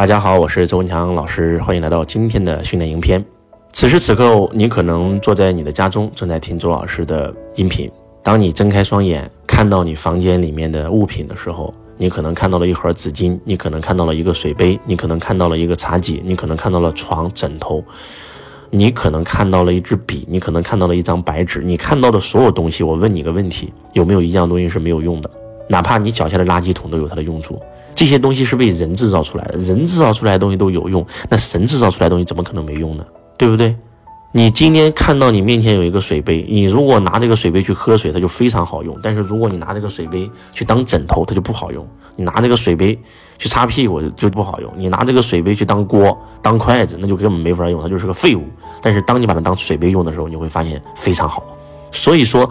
大家好，我是周文强老师，欢迎来到今天的训练营篇。此时此刻，你可能坐在你的家中，正在听周老师的音频。当你睁开双眼，看到你房间里面的物品的时候，你可能看到了一盒纸巾，你可能看到了一个水杯，你可能看到了一个茶几，你可能看到了床、枕头，你可能看到了一支笔，你可能看到了一张白纸。你看到的所有东西，我问你个问题：有没有一样东西是没有用的？哪怕你脚下的垃圾桶都有它的用处。这些东西是被人制造出来的，人制造出来的东西都有用，那神制造出来的东西怎么可能没用呢？对不对？你今天看到你面前有一个水杯，你如果拿这个水杯去喝水，它就非常好用；但是如果你拿这个水杯去当枕头，它就不好用；你拿这个水杯去擦屁股就不好用；你拿这个水杯去当锅、当筷子，那就根本没法用，它就是个废物。但是当你把它当水杯用的时候，你会发现非常好。所以说，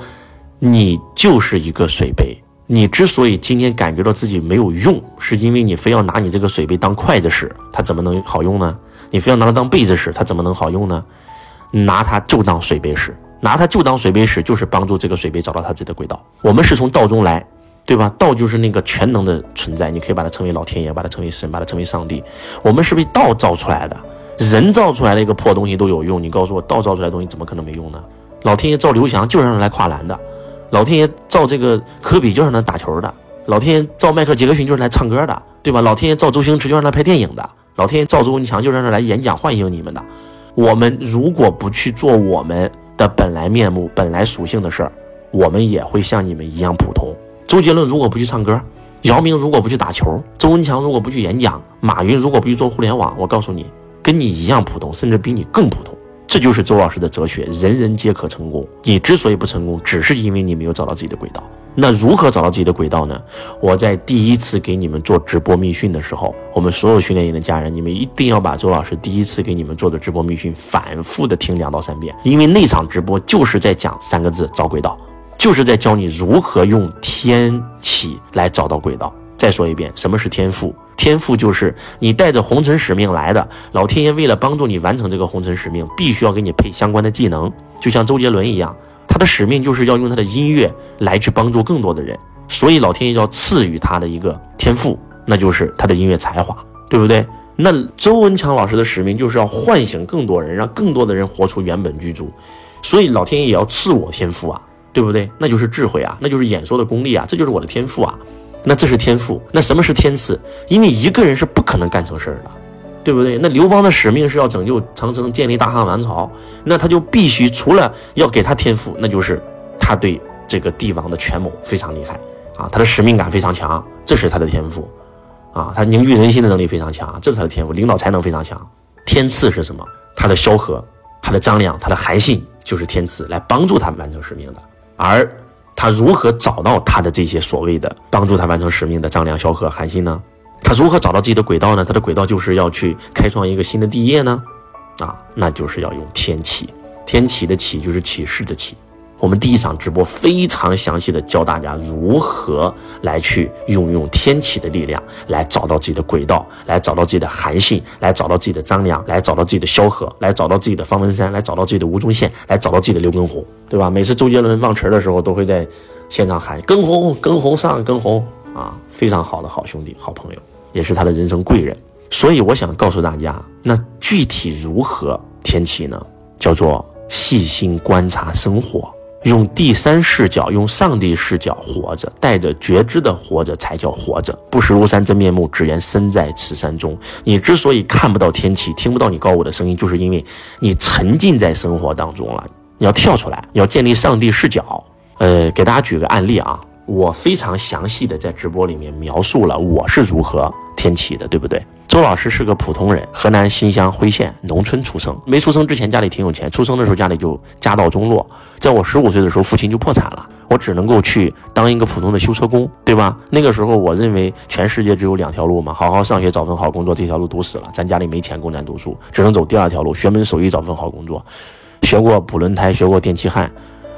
你就是一个水杯。你之所以今天感觉到自己没有用，是因为你非要拿你这个水杯当筷子使，它怎么能好用呢？你非要拿它当被子使，它怎么能好用呢？拿它就当水杯使，拿它就当水杯使，就是帮助这个水杯找到它自己的轨道。我们是从道中来，对吧？道就是那个全能的存在，你可以把它称为老天爷，把它称为神，把它称为上帝。我们是被道造出来的，人造出来的一个破东西都有用，你告诉我，道造出来的东西怎么可能没用呢？老天爷造刘翔就是让来跨栏的。老天爷造这个科比就是让他打球的，老天爷造迈克杰克逊就是来唱歌的，对吧？老天爷造周星驰就让他拍电影的，老天爷造周文强就让他来演讲唤醒你们的。我们如果不去做我们的本来面目、本来属性的事儿，我们也会像你们一样普通。周杰伦如果不去唱歌，姚明如果不去打球，周文强如果不去演讲，马云如果不去做互联网，我告诉你，跟你一样普通，甚至比你更普通。这就是周老师的哲学，人人皆可成功。你之所以不成功，只是因为你没有找到自己的轨道。那如何找到自己的轨道呢？我在第一次给你们做直播密训的时候，我们所有训练营的家人，你们一定要把周老师第一次给你们做的直播密训反复的听两到三遍，因为那场直播就是在讲三个字：找轨道，就是在教你如何用天启来找到轨道。再说一遍，什么是天赋？天赋就是你带着红尘使命来的，老天爷为了帮助你完成这个红尘使命，必须要给你配相关的技能。就像周杰伦一样，他的使命就是要用他的音乐来去帮助更多的人，所以老天爷要赐予他的一个天赋，那就是他的音乐才华，对不对？那周文强老师的使命就是要唤醒更多人，让更多的人活出原本居住，所以老天爷也要赐我天赋啊，对不对？那就是智慧啊，那就是演说的功力啊，这就是我的天赋啊。那这是天赋，那什么是天赐？因为一个人是不可能干成事儿的，对不对？那刘邦的使命是要拯救长城，建立大汉王朝，那他就必须除了要给他天赋，那就是他对这个帝王的权谋非常厉害啊，他的使命感非常强，这是他的天赋啊，他凝聚人心的能力非常强，这是他的天赋，领导才能非常强。天赐是什么？他的萧何，他的张良，他的韩信就是天赐，来帮助他完成使命的，而。他如何找到他的这些所谓的帮助他完成使命的张良、萧何、韩信呢？他如何找到自己的轨道呢？他的轨道就是要去开创一个新的帝业呢？啊，那就是要用天启，天启的启就是启示的启。我们第一场直播非常详细的教大家如何来去运用天启的力量，来找到自己的轨道，来找到自己的韩信，来找到自己的张良，来找到自己的萧何，来找到自己的方文山，来找到自己的吴宗宪，来找到自己的刘畊宏，对吧？每次周杰伦忘词的时候，都会在现场喊“跟红，跟红上，跟红”，啊，非常好的好兄弟、好朋友，也是他的人生贵人。所以我想告诉大家，那具体如何天启呢？叫做细心观察生活。用第三视角，用上帝视角活着，带着觉知的活着才叫活着。不识庐山真面目，只缘身在此山中。你之所以看不到天启，听不到你高我的声音，就是因为你沉浸在生活当中了。你要跳出来，你要建立上帝视角。呃，给大家举个案例啊，我非常详细的在直播里面描述了我是如何天启的，对不对？周老师是个普通人，河南新乡辉县农村出生。没出生之前家里挺有钱，出生的时候家里就家道中落。在我十五岁的时候，父亲就破产了，我只能够去当一个普通的修车工，对吧？那个时候我认为全世界只有两条路嘛，好好上学找份好工作，这条路堵死了。咱家里没钱供咱读书，只能走第二条路，学门手艺找份好工作。学过补轮胎，学过电气焊，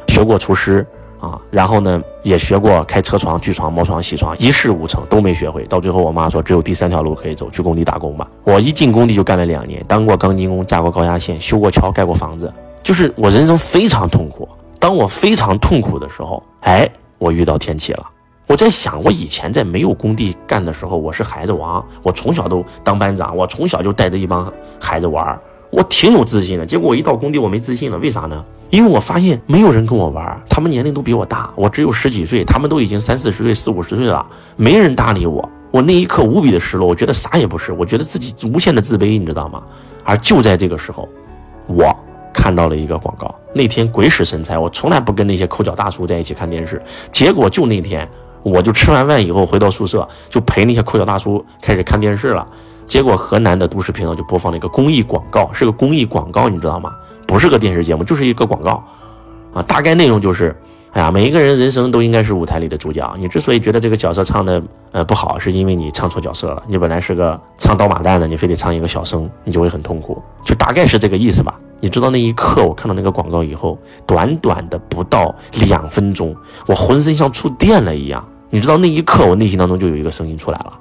学过厨师。啊，然后呢，也学过开车床、锯床、磨床、铣床，一事无成，都没学会。到最后，我妈说只有第三条路可以走，去工地打工吧。我一进工地就干了两年，当过钢筋工，架过高压线，修过桥，盖过房子。就是我人生非常痛苦。当我非常痛苦的时候，哎，我遇到天启了。我在想，我以前在没有工地干的时候，我是孩子王，我从小都当班长，我从小就带着一帮孩子玩，我挺有自信的。结果我一到工地，我没自信了，为啥呢？因为我发现没有人跟我玩，他们年龄都比我大，我只有十几岁，他们都已经三四十岁、四五十岁了，没人搭理我。我那一刻无比的失落，我觉得啥也不是，我觉得自己无限的自卑，你知道吗？而就在这个时候，我看到了一个广告。那天鬼使神差，我从来不跟那些抠脚大叔在一起看电视，结果就那天，我就吃完饭以后回到宿舍，就陪那些抠脚大叔开始看电视了。结果河南的都市频道就播放了一个公益广告，是个公益广告，你知道吗？不是个电视节目，就是一个广告，啊，大概内容就是。哎呀，每一个人人生都应该是舞台里的主角。你之所以觉得这个角色唱的呃不好，是因为你唱错角色了。你本来是个唱刀马旦的，你非得唱一个小生，你就会很痛苦。就大概是这个意思吧。你知道那一刻，我看到那个广告以后，短短的不到两分钟，我浑身像触电了一样。你知道那一刻，我内心当中就有一个声音出来了，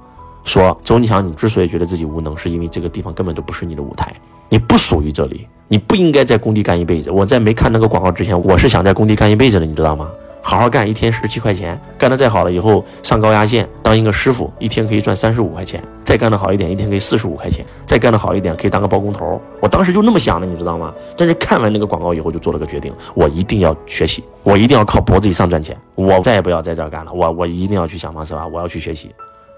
说周文强，你之所以觉得自己无能，是因为这个地方根本就不是你的舞台，你不属于这里。你不应该在工地干一辈子。我在没看那个广告之前，我是想在工地干一辈子的，你知道吗？好好干，一天十七块钱，干得再好了，以后上高压线当一个师傅，一天可以赚三十五块钱。再干得好一点，一天可以四十五块钱。再干得好一点，可以当个包工头。我当时就那么想的，你知道吗？但是看完那个广告以后，就做了个决定，我一定要学习，我一定要靠脖子以上赚钱，我再也不要在这儿干了，我我一定要去想方设法，我要去学习。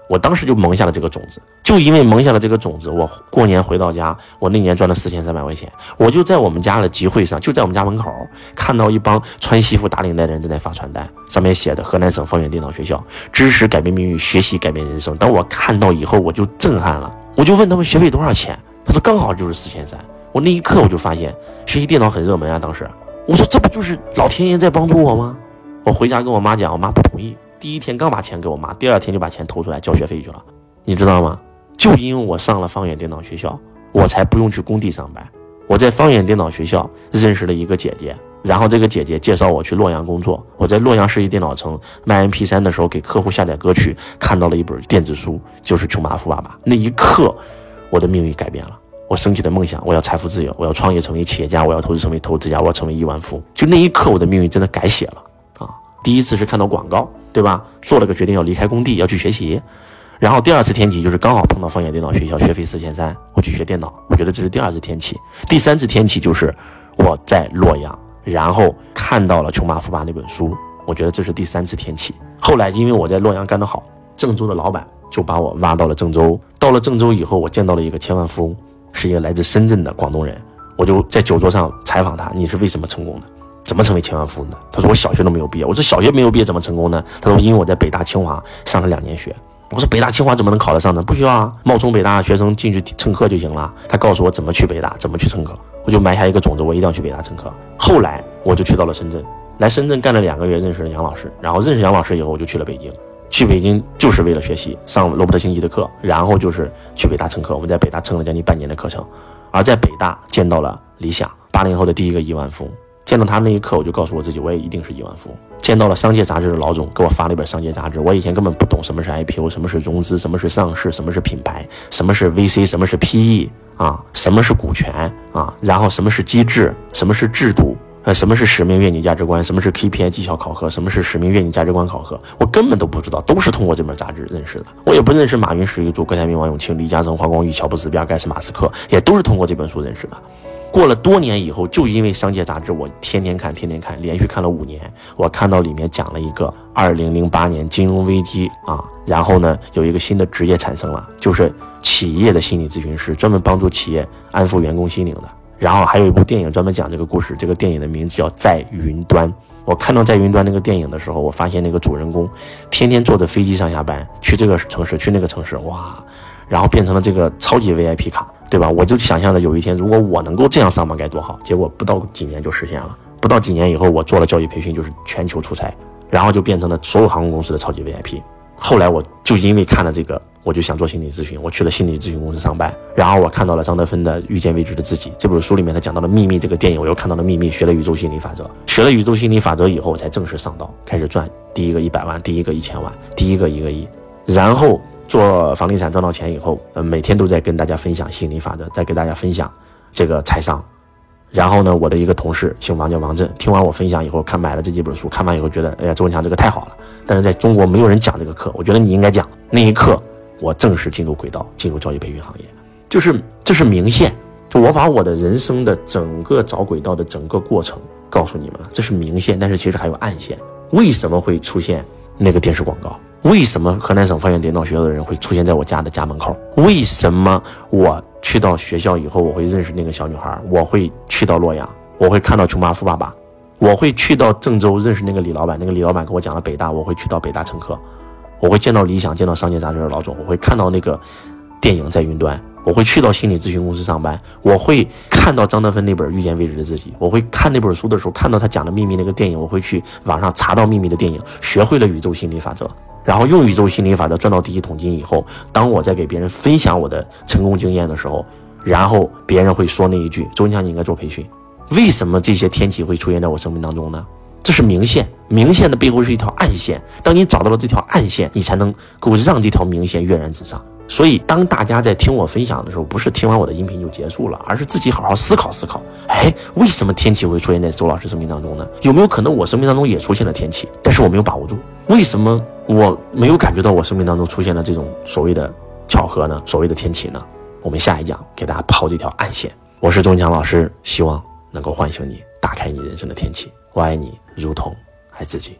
我当时就萌下了这个种子，就因为萌下了这个种子，我过年回到家，我那年赚了四千三百块钱，我就在我们家的集会上，就在我们家门口看到一帮穿西服打领带的人正在发传单，上面写的河南省方圆电脑学校，知识改变命运，学习改变人生。当我看到以后，我就震撼了，我就问他们学费多少钱，他说刚好就是四千三。我那一刻我就发现学习电脑很热门啊，当时我说这不就是老天爷在帮助我吗？我回家跟我妈讲，我妈不同意。第一天刚把钱给我妈，第二天就把钱投出来交学费去了，你知道吗？就因为我上了方远电脑学校，我才不用去工地上班。我在方远电脑学校认识了一个姐姐，然后这个姐姐介绍我去洛阳工作。我在洛阳世纪电脑城卖 MP3 的时候，给客户下载歌曲，看到了一本电子书，就是《穷爸富爸爸》。那一刻，我的命运改变了。我升起的梦想，我要财富自由，我要创业成为企业家，我要投资成为投资家，我要成为亿万富。就那一刻，我的命运真的改写了啊！第一次是看到广告。对吧？做了个决定要离开工地，要去学习。然后第二次天启就是刚好碰到方言电脑学校，学费四千三，我去学电脑。我觉得这是第二次天启。第三次天启就是我在洛阳，然后看到了《穷爸富爸》那本书。我觉得这是第三次天启。后来因为我在洛阳干得好，郑州的老板就把我挖到了郑州。到了郑州以后，我见到了一个千万富翁，是一个来自深圳的广东人。我就在酒桌上采访他：“你是为什么成功的？”怎么成为千万富翁的？他说我小学都没有毕业。我说小学没有毕业怎么成功呢？他说因为我在北大清华上了两年学。我说北大清华怎么能考得上呢？不需要啊，冒充北大学生进去蹭课就行了。他告诉我怎么去北大，怎么去蹭课，我就埋下一个种子，我一定要去北大蹭课。后来我就去到了深圳，来深圳干了两个月，认识了杨老师。然后认识杨老师以后，我就去了北京。去北京就是为了学习，上罗伯特星级的课，然后就是去北大蹭课。我们在北大蹭了将近半年的课程，而在北大见到了李想，八零后的第一个亿万富翁。见到他那一刻，我就告诉我自己，我也一定是亿万富翁。见到了《商界》杂志的老总，给我发了一本《商界》杂志。我以前根本不懂什么是 IPO，什么是融资，什么是上市，什么是品牌，什么是 VC，什么是 PE 啊，什么是股权啊，然后什么是机制，什么是制度，呃，什么是使命、愿景、价值观，什么是 KPI 绩效考核，什么是使命、愿景、价值观考核，我根本都不知道，都是通过这本杂志认识的。我也不认识马云、史玉柱、郭台铭、王永庆、李嘉诚、黄光裕、乔布斯、比尔盖茨、马斯克，也都是通过这本书认识的。过了多年以后，就因为《商界》杂志，我天天看，天天看，连续看了五年。我看到里面讲了一个二零零八年金融危机啊，然后呢，有一个新的职业产生了，就是企业的心理咨询师，专门帮助企业安抚员工心灵的。然后还有一部电影专门讲这个故事，这个电影的名字叫《在云端》。我看到《在云端》那个电影的时候，我发现那个主人公天天坐着飞机上下班，去这个城市，去那个城市，哇，然后变成了这个超级 VIP 卡。对吧？我就想象着有一天，如果我能够这样上班该多好。结果不到几年就实现了。不到几年以后，我做了教育培训，就是全球出差，然后就变成了所有航空公司的超级 VIP。后来我就因为看了这个，我就想做心理咨询，我去了心理咨询公司上班。然后我看到了张德芬的《遇见未知的自己》这本书里面，他讲到了秘密这个电影，我又看到了秘密，学了宇宙心理法则，学了宇宙心理法则以后，我才正式上道，开始赚第一个一百万，第一个一千万，第一个一个亿，然后。做房地产赚到钱以后，呃，每天都在跟大家分享心理法则，在给大家分享这个财商，然后呢，我的一个同事姓王，叫王震，听完我分享以后，看买了这几本书，看完以后觉得，哎呀，周文强这个太好了。但是在中国没有人讲这个课，我觉得你应该讲。那一刻，我正式进入轨道，进入教育培训行业，就是这是明线，就我把我的人生的整个找轨道的整个过程告诉你们了，这是明线，但是其实还有暗线。为什么会出现那个电视广告？为什么河南省方言电脑学校的人会出现在我家的家门口？为什么我？去到学校以后，我会认识那个小女孩，我会去到洛阳，我会看到穷爸富爸爸，我会去到郑州认识那个李老板，那个李老板跟我讲了北大，我会去到北大蹭课，我会见到理想，见到商界杂志的老总，我会看到那个电影在云端，我会去到心理咨询公司上班，我会看到张德芬那本遇见未知的自己，我会看那本书的时候看到他讲的秘密那个电影，我会去网上查到秘密的电影，学会了宇宙心理法则。然后用宇宙心理法则赚到第一桶金以后，当我在给别人分享我的成功经验的时候，然后别人会说那一句：“周强，你应该做培训。”为什么这些天启会出现在我生命当中呢？这是明线，明线的背后是一条暗线。当你找到了这条暗线，你才能够让这条明线跃然纸上。所以，当大家在听我分享的时候，不是听完我的音频就结束了，而是自己好好思考思考。哎，为什么天启会出现在周老师生命当中呢？有没有可能我生命当中也出现了天启，但是我没有把握住？为什么我没有感觉到我生命当中出现了这种所谓的巧合呢？所谓的天启呢？我们下一讲给大家抛这条暗线。我是钟强老师，希望能够唤醒你，打开你人生的天启。我爱你，如同爱自己。